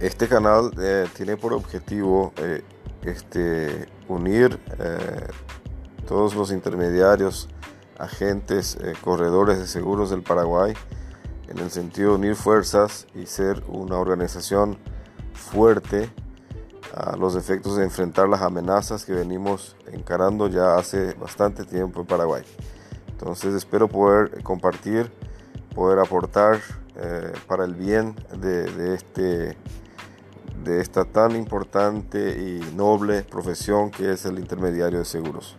Este canal eh, tiene por objetivo eh, este, unir eh, todos los intermediarios, agentes, corredores de seguros del Paraguay, en el sentido de unir fuerzas y ser una organización fuerte a los efectos de enfrentar las amenazas que venimos encarando ya hace bastante tiempo en Paraguay. Entonces espero poder compartir, poder aportar para el bien de, de este de esta tan importante y noble profesión que es el intermediario de seguros.